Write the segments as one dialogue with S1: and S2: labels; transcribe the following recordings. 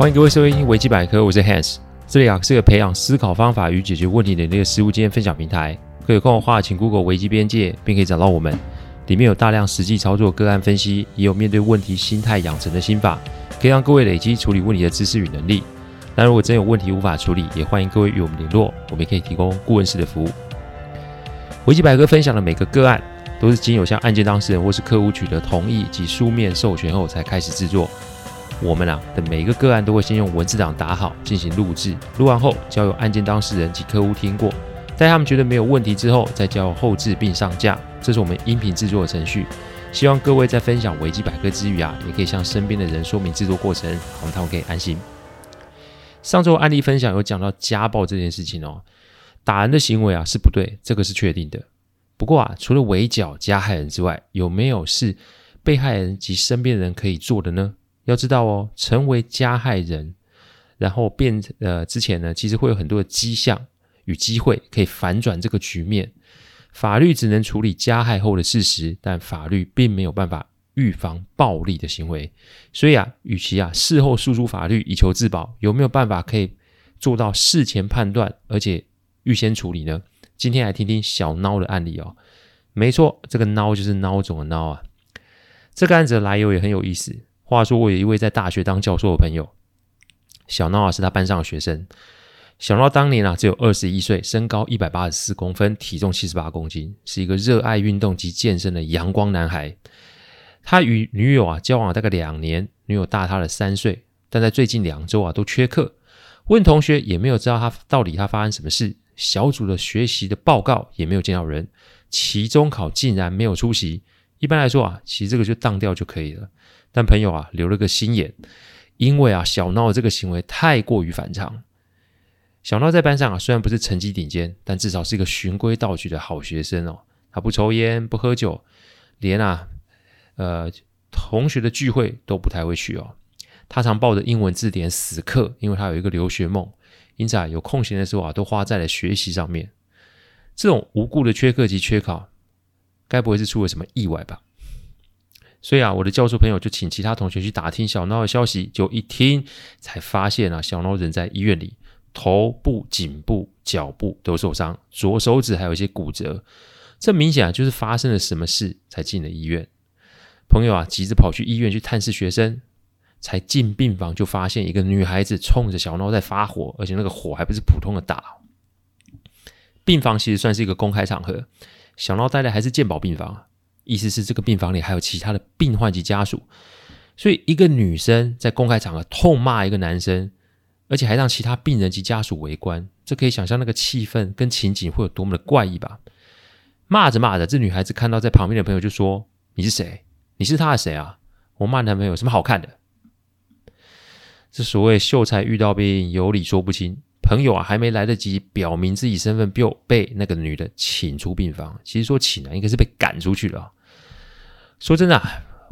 S1: 欢迎各位收听维基百科，我是 Hans，这里啊是个培养思考方法与解决问题的那个实务经验分享平台。可有空的话，请 Google 维基边界，并可以找到我们。里面有大量实际操作个案分析，也有面对问题心态养成的心法，可以让各位累积处理问题的知识与能力。但如果真有问题无法处理，也欢迎各位与我们联络，我们也可以提供顾问式的服务。维基百科分享的每个个案，都是经由向案件当事人或是客户取得同意及书面授权后才开始制作。我们啊的每一个个案都会先用文字档打好进行录制，录完后交由案件当事人及客户听过，在他们觉得没有问题之后，再交由后制并上架。这是我们音频制作的程序。希望各位在分享维基百科之余啊，也可以向身边的人说明制作过程，让他们可以安心。上周案例分享有讲到家暴这件事情哦，打人的行为啊是不对，这个是确定的。不过啊，除了围剿加害人之外，有没有是被害人及身边的人可以做的呢？要知道哦，成为加害人，然后变呃之前呢，其实会有很多的迹象与机会可以反转这个局面。法律只能处理加害后的事实，但法律并没有办法预防暴力的行为。所以啊，与其啊事后诉诸法律以求自保，有没有办法可以做到事前判断，而且预先处理呢？今天来听听小孬的案例哦。没错，这个孬就是孬种的孬啊。这个案子的来由也很有意思。话说，我有一位在大学当教授的朋友，小孬啊是他班上的学生。小孬当年啊只有二十一岁，身高一百八十四公分，体重七十八公斤，是一个热爱运动及健身的阳光男孩。他与女友啊交往了大概两年，女友大他了三岁，但在最近两周啊都缺课，问同学也没有知道他到底他发生什么事，小组的学习的报告也没有见到人，期中考竟然没有出席。一般来说啊，其实这个就当掉就可以了。但朋友啊留了个心眼，因为啊小闹这个行为太过于反常。小闹在班上啊虽然不是成绩顶尖，但至少是一个循规蹈矩的好学生哦。他不抽烟不喝酒，连啊呃同学的聚会都不太会去哦。他常抱着英文字典死磕，因为他有一个留学梦，因此啊有空闲的时候啊都花在了学习上面。这种无故的缺课及缺考，该不会是出了什么意外吧？所以啊，我的教授朋友就请其他同学去打听小孬的消息，就一听才发现啊，小孬人在医院里，头部、颈部、脚部都受伤，左手指还有一些骨折，这明显啊就是发生了什么事才进了医院。朋友啊急着跑去医院去探视学生，才进病房就发现一个女孩子冲着小孬在发火，而且那个火还不是普通的大。病房其实算是一个公开场合，小孬待的还是健保病房。意思是这个病房里还有其他的病患及家属，所以一个女生在公开场合痛骂一个男生，而且还让其他病人及家属围观，这可以想象那个气氛跟情景会有多么的怪异吧？骂着骂着，这女孩子看到在旁边的朋友就说：“你是谁？你是他的谁啊？我骂男朋友有什么好看的？”这所谓秀才遇到兵，有理说不清。朋友啊，还没来得及表明自己身份，就被那个女的请出病房。其实说请啊，应该是被赶出去了。说真的，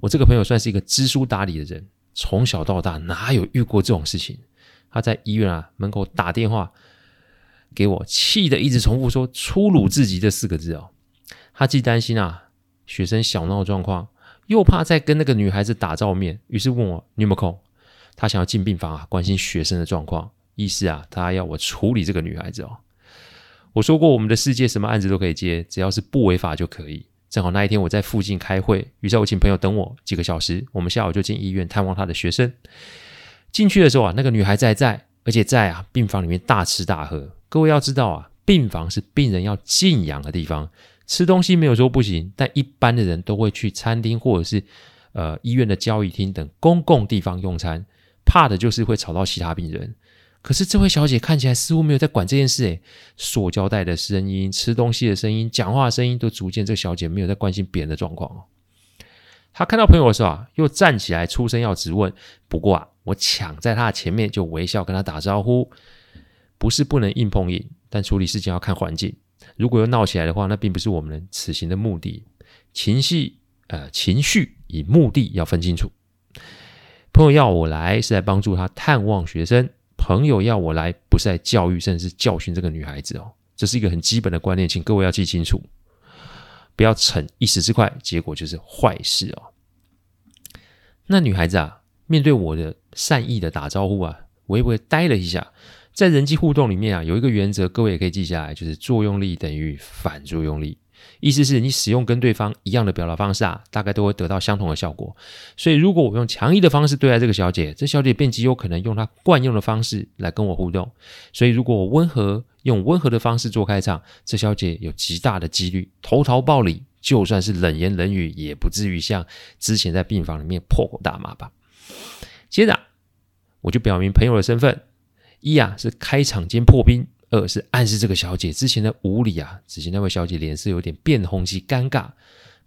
S1: 我这个朋友算是一个知书达理的人，从小到大哪有遇过这种事情？他在医院啊门口打电话给我，气得一直重复说“粗鲁至极”这四个字哦。他既担心啊学生小闹状况，又怕再跟那个女孩子打照面，于是问我你有没有空？他想要进病房啊，关心学生的状况。意思啊，他要我处理这个女孩子哦。我说过，我们的世界什么案子都可以接，只要是不违法就可以。正好那一天我在附近开会，于是我请朋友等我几个小时。我们下午就进医院探望他的学生。进去的时候啊，那个女孩子还在，而且在啊病房里面大吃大喝。各位要知道啊，病房是病人要静养的地方，吃东西没有说不行，但一般的人都会去餐厅或者是呃医院的交易厅等公共地方用餐，怕的就是会吵到其他病人。可是这位小姐看起来似乎没有在管这件事，诶，塑胶袋的声音、吃东西的声音、讲话的声音都逐渐，这个小姐没有在关心别人的状况哦。她看到朋友的时候啊，又站起来出声要质问。不过啊，我抢在她的前面就微笑跟她打招呼。不是不能硬碰硬，但处理事情要看环境。如果又闹起来的话，那并不是我们此行的目的。情绪，呃，情绪与目的要分清楚。朋友要我来是来帮助他探望学生。朋友要我来，不是来教育，甚至是教训这个女孩子哦。这是一个很基本的观念，请各位要记清楚，不要逞一时之快，结果就是坏事哦。那女孩子啊，面对我的善意的打招呼啊，微微呆了一下。在人际互动里面啊，有一个原则，各位也可以记下来，就是作用力等于反作用力。意思是你使用跟对方一样的表达方式啊，大概都会得到相同的效果。所以，如果我用强硬的方式对待这个小姐，这小姐便极有可能用她惯用的方式来跟我互动。所以，如果我温和用温和的方式做开场，这小姐有极大的几率投桃报李，就算是冷言冷语，也不至于像之前在病房里面破口大骂吧。接着，我就表明朋友的身份：一啊是开场兼破冰。二是暗示这个小姐之前的无礼啊，只是那位小姐脸色有点变红及尴尬。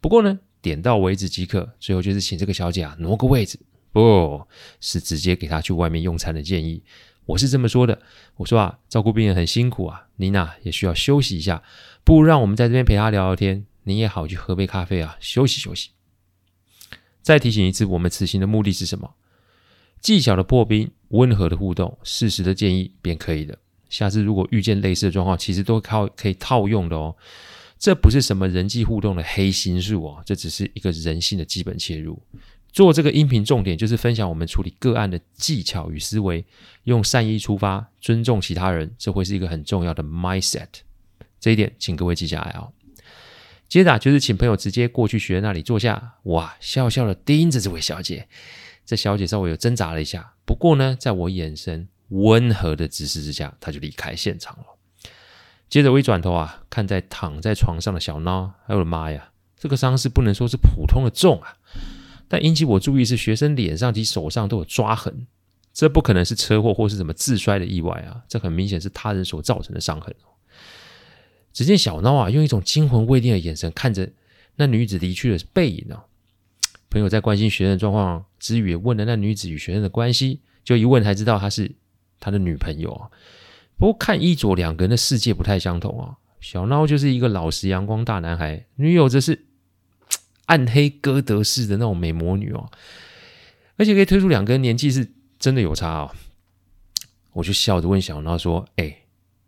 S1: 不过呢，点到为止即可。最后就是请这个小姐啊挪个位置，不是直接给她去外面用餐的建议。我是这么说的，我说啊，照顾病人很辛苦啊，您呐也需要休息一下，不如让我们在这边陪她聊聊天，您也好去喝杯咖啡啊，休息休息。再提醒一次，我们此行的目的是什么？技巧的破冰，温和的互动，适时的建议便可以了。下次如果遇见类似的状况，其实都靠可以套用的哦。这不是什么人际互动的黑心术哦，这只是一个人性的基本切入。做这个音频重点就是分享我们处理个案的技巧与思维，用善意出发，尊重其他人，这会是一个很重要的 mindset。这一点请各位记下来哦。接着就是请朋友直接过去学员那里坐下，哇，笑笑的盯着这位小姐。这小姐稍微有挣扎了一下，不过呢，在我眼神。温和的指示之下，他就离开现场了。接着我一转头啊，看在躺在床上的小孬，哎我的妈呀，这个伤势不能说是普通的重啊，但引起我注意是学生脸上及手上都有抓痕，这不可能是车祸或是什么自摔的意外啊，这很明显是他人所造成的伤痕。只见小孬啊，用一种惊魂未定的眼神看着那女子离去的背影啊。朋友在关心学生的状况之余，也问了那女子与学生的关系，就一问才知道她是。他的女朋友啊，不过看衣着，两个人的世界不太相同啊。小孬就是一个老实阳光大男孩，女友则是暗黑哥德式的那种美魔女哦。而且可以推出两个人年纪是真的有差哦。我就笑着问小孬说：“哎，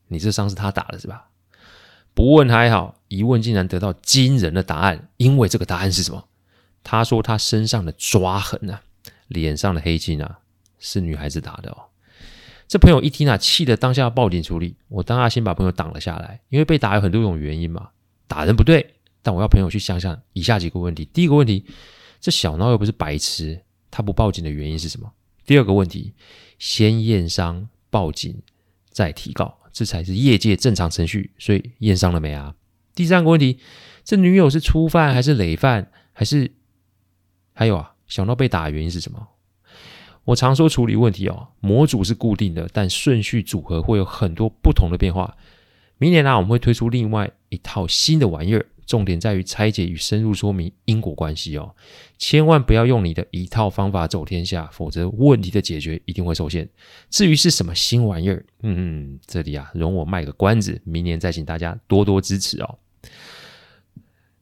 S1: 你这伤是他打的是吧？”不问还好，一问竟然得到惊人的答案。因为这个答案是什么？他说他身上的抓痕啊，脸上的黑青啊，是女孩子打的哦。这朋友一听啊，气得当下要报警处理。我当下先把朋友挡了下来，因为被打有很多种原因嘛，打人不对，但我要朋友去想想以下几个问题：第一个问题，这小闹又不是白痴，他不报警的原因是什么？第二个问题，先验伤报警再提告，这才是业界正常程序。所以验伤了没啊？第三个问题，这女友是初犯还是累犯？还是还有啊？小闹被打的原因是什么？我常说处理问题哦，模组是固定的，但顺序组合会有很多不同的变化。明年呢、我们会推出另外一套新的玩意儿，重点在于拆解与深入说明因果关系哦。千万不要用你的一套方法走天下，否则问题的解决一定会受限。至于是什么新玩意儿，嗯嗯，这里啊，容我卖个关子，明年再请大家多多支持哦。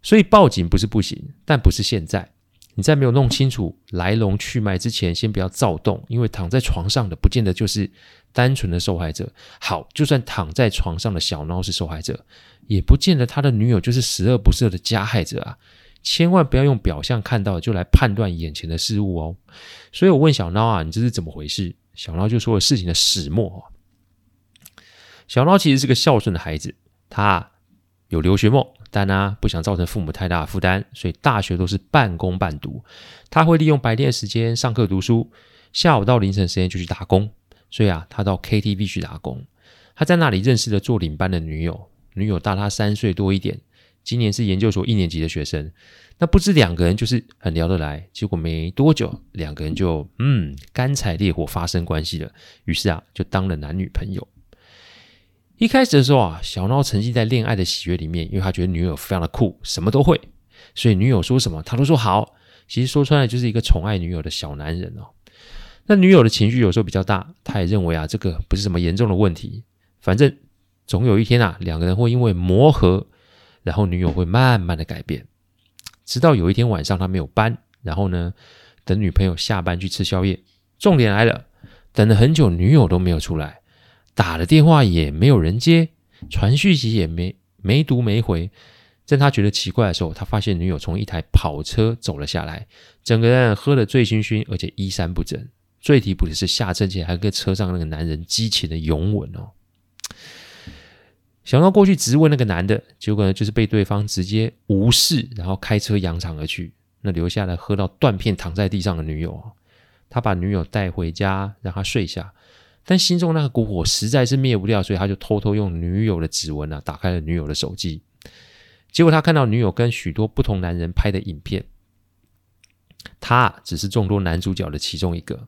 S1: 所以报警不是不行，但不是现在。你在没有弄清楚来龙去脉之前，先不要躁动，因为躺在床上的不见得就是单纯的受害者。好，就算躺在床上的小孬是受害者，也不见得他的女友就是十恶不赦的加害者啊！千万不要用表象看到就来判断眼前的事物哦。所以我问小孬啊，你这是怎么回事？小孬就说了事情的始末。小孬其实是个孝顺的孩子，他有留学梦。但呢、不想造成父母太大的负担，所以大学都是半工半读。他会利用白天的时间上课读书，下午到凌晨时间就去打工。所以啊，他到 KTV 去打工。他在那里认识了做领班的女友，女友大他三岁多一点，今年是研究所一年级的学生。那不知两个人就是很聊得来，结果没多久，两个人就嗯干柴烈火发生关系了。于是啊，就当了男女朋友。一开始的时候啊，小闹沉浸在恋爱的喜悦里面，因为他觉得女友非常的酷，什么都会，所以女友说什么他都说好。其实说穿了就是一个宠爱女友的小男人哦。那女友的情绪有时候比较大，他也认为啊这个不是什么严重的问题，反正总有一天啊两个人会因为磨合，然后女友会慢慢的改变。直到有一天晚上他没有班，然后呢等女朋友下班去吃宵夜，重点来了，等了很久女友都没有出来。打了电话也没有人接，传讯息也没没读没回，在他觉得奇怪的时候，他发现女友从一台跑车走了下来，整个人喝得醉醺醺，而且衣衫不整。最离谱的是下车前还跟车上那个男人激情的拥吻哦。想到过去质问那个男的，结果呢就是被对方直接无视，然后开车扬长而去。那留下来喝到断片躺在地上的女友，他把女友带回家让她睡下，但心中那个股火实在是灭不掉，所以他就偷偷用女友的指纹啊打开了女友的手机。结果他看到女友跟许多不同男人拍的影片，他只是众多男主角的其中一个。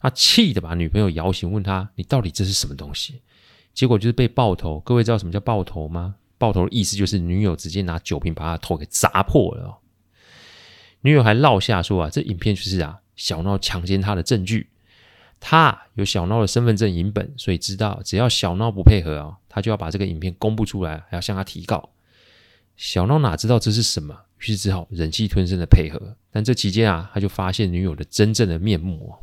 S1: 他气得把女朋友摇醒，问他：“你到底这是什么东西？”结果就是被爆头。各位知道什么叫爆头吗？爆头的意思就是女友直接拿酒瓶把他头给砸破了。女友还落下说：“啊，这影片就是啊小闹强奸他的证据。他有小闹的身份证影本，所以知道只要小闹不配合啊，他就要把这个影片公布出来，还要向他提告。”小闹哪知道这是什么，于是只好忍气吞声的配合。但这期间啊，他就发现女友的真正的面目，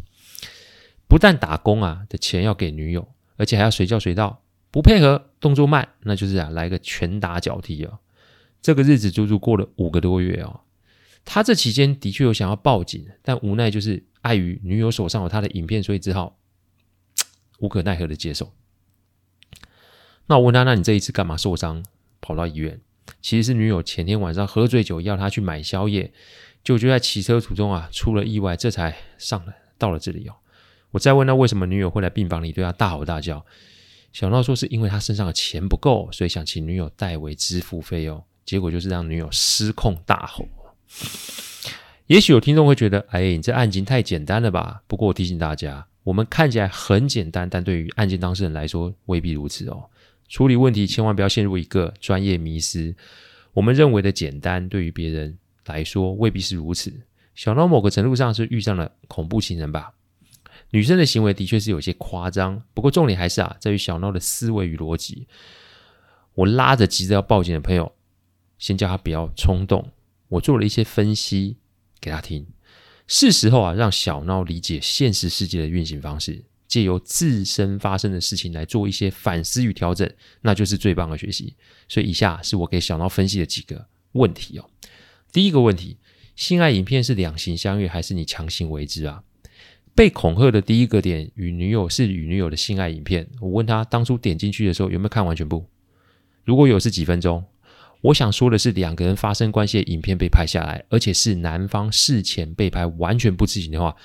S1: 不但打工啊的钱要给女友，而且还要随叫随到，不配合动作慢，那就是啊来个拳打脚踢哦。这个日子足足过了五个多月哦。他这期间的确有想要报警，但无奈就是碍于女友手上有他的影片，所以只好无可奈何的接受。那我问他，那你这一次干嘛受伤，跑到医院？其实是女友前天晚上喝醉酒，要他去买宵夜，就就在骑车途中啊出了意外，这才上了到了这里哦。我再问他为什么女友会来病房里对他大吼大叫，小闹说是因为他身上的钱不够，所以想请女友代为支付费用，结果就是让女友失控大吼。也许有听众会觉得，哎，你这案情太简单了吧？不过我提醒大家，我们看起来很简单，但对于案件当事人来说未必如此哦。处理问题千万不要陷入一个专业迷失。我们认为的简单，对于别人来说未必是如此。小闹某个程度上是遇上了恐怖情人吧？女生的行为的确是有些夸张，不过重点还是啊，在于小闹的思维与逻辑。我拉着急着要报警的朋友，先叫他不要冲动。我做了一些分析给他听，是时候啊，让小闹理解现实世界的运行方式。借由自身发生的事情来做一些反思与调整，那就是最棒的学习。所以以下是我给小闹分析的几个问题哦。第一个问题：性爱影片是两情相悦还是你强行为之啊？被恐吓的第一个点与女友是与女友的性爱影片。我问他当初点进去的时候有没有看完全部？如果有是几分钟？我想说的是，两个人发生关系的影片被拍下来，而且是男方事前被拍，完全不知情的话。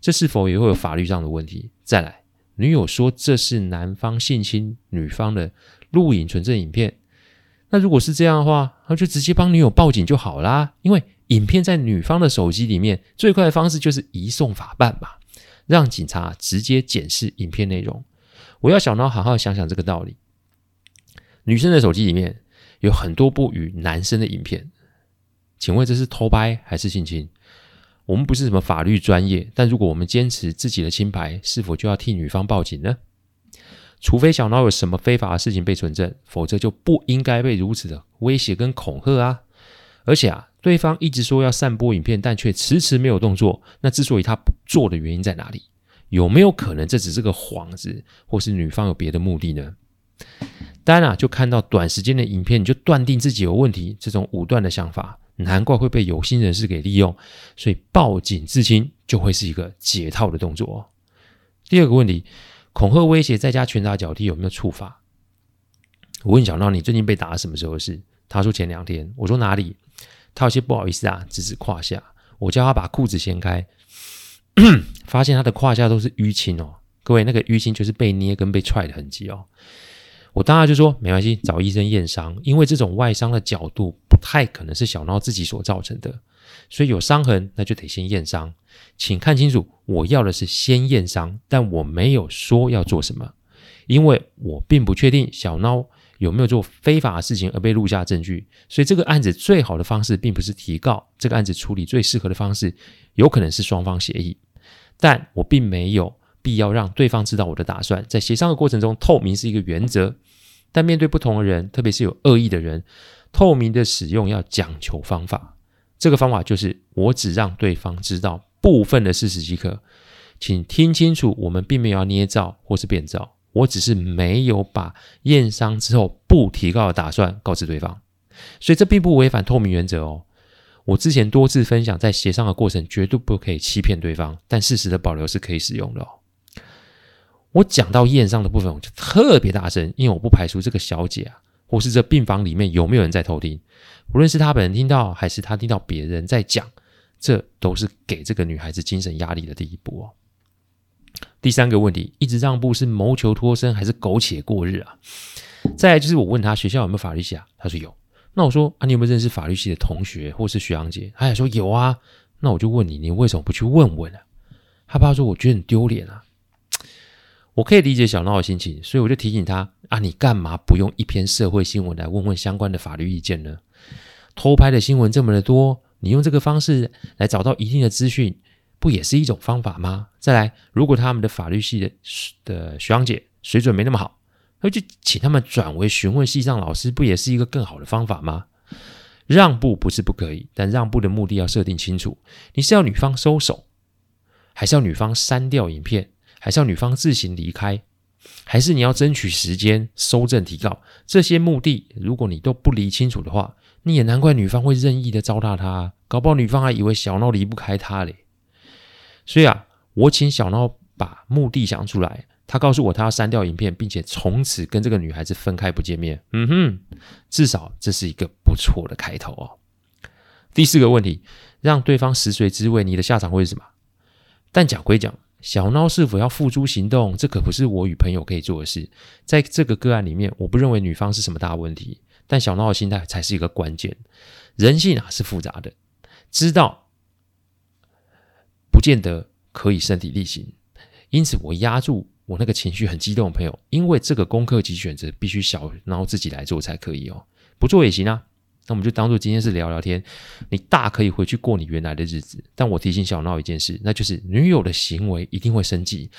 S1: 这是否也会有法律上的问题？再来，女友说这是男方性侵女方的录影存证影片，那如果是这样的话，那就直接帮女友报警就好啦。因为影片在女方的手机里面，最快的方式就是移送法办嘛，让警察直接检视影片内容。我要小闹好好想想这个道理。女生的手机里面有很多部与男生的影片，请问这是偷拍还是性侵？我们不是什么法律专业，但如果我们坚持自己的清白，是否就要替女方报警呢？除非小闹有什么非法的事情被存证，否则就不应该被如此的威胁跟恐吓啊！而且啊，对方一直说要散播影片，但却迟迟没有动作，那之所以他不做的原因在哪里？有没有可能这只是个幌子，或是女方有别的目的呢？当然啊，就看到短时间的影片，你就断定自己有问题，这种武断的想法。难怪会被有心人士给利用，所以报警自清就会是一个解套的动作。第二个问题，恐吓威胁再加拳打脚踢有没有处罚？我问小闹，你最近被打什么时候的事？他说前两天。我说哪里？他有些不好意思啊，指指胯下。我叫他把裤子掀开，发现他的胯下都是淤青哦。各位，那个淤青就是被捏跟被踹的痕迹哦。我当然就说没关系，找医生验伤，因为这种外伤的角度不太可能是小闹自己所造成的，所以有伤痕那就得先验伤。请看清楚，我要的是先验伤，但我没有说要做什么，因为我并不确定小闹有没有做非法的事情而被录下证据，所以这个案子最好的方式并不是提告，这个案子处理最适合的方式有可能是双方协议，但我并没有。必要让对方知道我的打算，在协商的过程中，透明是一个原则。但面对不同的人，特别是有恶意的人，透明的使用要讲求方法。这个方法就是，我只让对方知道部分的事实即可。请听清楚，我们并没有要捏造或是变造，我只是没有把验伤之后不提告的打算告知对方。所以这并不违反透明原则哦。我之前多次分享，在协商的过程绝对不可以欺骗对方，但事实的保留是可以使用的哦。我讲到验伤的部分，我就特别大声，因为我不排除这个小姐啊，或是这病房里面有没有人在偷听，无论是她本人听到，还是她听到别人在讲，这都是给这个女孩子精神压力的第一步哦。第三个问题，一直让步是谋求脱身，还是苟且过日啊？再来就是我问她学校有没有法律系啊？她说有。那我说啊，你有没有认识法律系的同学或是学长姐？他也说有啊。那我就问你，你为什么不去问问、啊？他爸说，我觉得很丢脸啊。我可以理解小闹的心情，所以我就提醒他啊，你干嘛不用一篇社会新闻来问问相关的法律意见呢？偷拍的新闻这么的多，你用这个方式来找到一定的资讯，不也是一种方法吗？再来，如果他们的法律系的的学长姐水准没那么好。那就请他们转为询问系上老师，不也是一个更好的方法吗？让步不是不可以，但让步的目的要设定清楚。你是要女方收手，还是要女方删掉影片，还是要女方自行离开，还是你要争取时间收证提告？这些目的，如果你都不理清楚的话，你也难怪女方会任意的糟蹋他，搞不好女方还以为小闹离不开他嘞。所以啊，我请小闹把目的想出来。他告诉我，他要删掉影片，并且从此跟这个女孩子分开不见面。嗯哼，至少这是一个不错的开头哦。第四个问题，让对方食髓知味，你的下场会是什么？但讲归讲，小孬是否要付诸行动，这可不是我与朋友可以做的事。在这个个案里面，我不认为女方是什么大问题，但小孬的心态才是一个关键。人性啊是复杂的，知道不见得可以身体力行，因此我压住。我那个情绪很激动的朋友，因为这个功课及选择必须小孬自己来做才可以哦，不做也行啊。那我们就当做今天是聊聊天，你大可以回去过你原来的日子。但我提醒小闹一件事，那就是女友的行为一定会生气，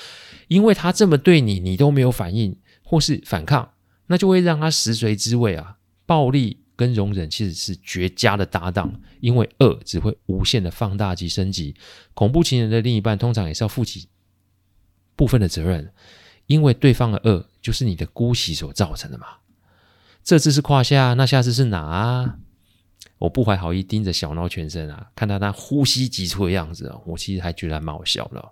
S1: 因为她这么对你，你都没有反应或是反抗，那就会让她食髓知味啊。暴力跟容忍其实是绝佳的搭档，因为恶只会无限的放大及升级。恐怖情人的另一半通常也是要负起。部分的责任，因为对方的恶就是你的姑息所造成的嘛。这次是胯下，那下次是哪啊？我不怀好意盯着小孬全身啊，看到他呼吸急促的样子啊，我其实还觉得还蛮好笑的。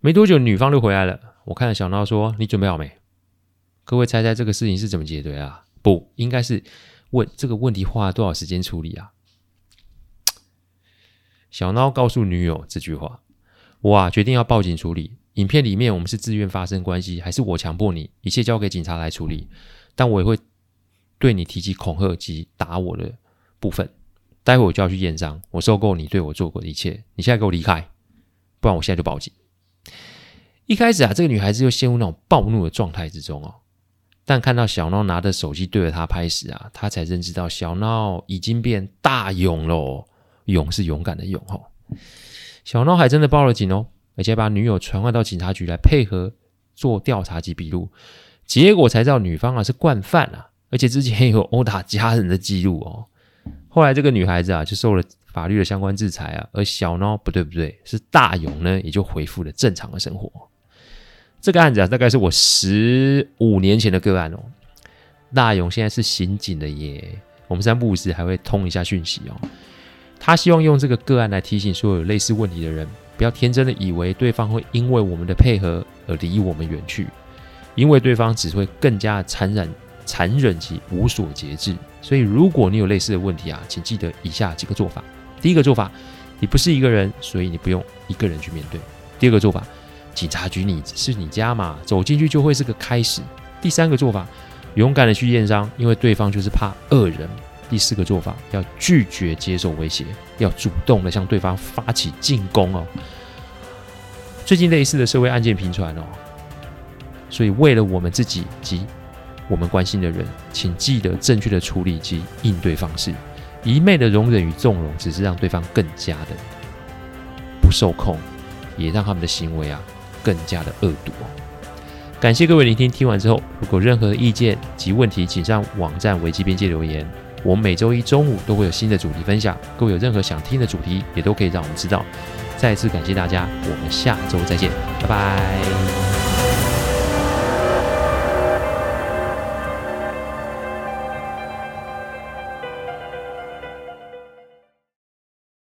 S1: 没多久，女方就回来了。我看着小孬说：“你准备好没？”各位猜猜这个事情是怎么解决啊？不，应该是问这个问题花了多少时间处理啊？小孬告诉女友这句话。我啊，决定要报警处理。影片里面我们是自愿发生关系，还是我强迫你？一切交给警察来处理。但我也会对你提起恐吓及打我的部分。待会我就要去验伤。我受够你对我做过的一切。你现在给我离开，不然我现在就报警。一开始啊，这个女孩子又陷入那种暴怒的状态之中哦。但看到小闹拿着手机对着她拍时啊，她才认知到小闹已经变大勇了。勇是勇敢的勇哦。小孬还真的报了警哦，而且把女友传唤到警察局来配合做调查及笔录，结果才知道女方啊是惯犯啊，而且之前有殴打家人的记录哦。后来这个女孩子啊就受了法律的相关制裁啊，而小孬不对不对，是大勇呢也就恢复了正常的生活。这个案子啊大概是我十五年前的个案哦，大勇现在是刑警的耶，我们三不五时还会通一下讯息哦。他希望用这个个案来提醒所有类似问题的人，不要天真的以为对方会因为我们的配合而离我们远去，因为对方只会更加残忍、残忍及无所节制。所以，如果你有类似的问题啊，请记得以下几个做法：第一个做法，你不是一个人，所以你不用一个人去面对；第二个做法，警察局你是你家嘛，走进去就会是个开始；第三个做法，勇敢的去验伤，因为对方就是怕恶人。第四个做法，要拒绝接受威胁，要主动的向对方发起进攻哦。最近类似的社会案件频传哦，所以为了我们自己及我们关心的人，请记得正确的处理及应对方式。一昧的容忍与纵容，只是让对方更加的不受控，也让他们的行为啊更加的恶毒。感谢各位聆听，听完之后，如果任何意见及问题，请上网站危机边界留言。我们每周一中午都会有新的主题分享，各位有任何想听的主题，也都可以让我们知道。再次感谢大家，我们下周再见，拜拜。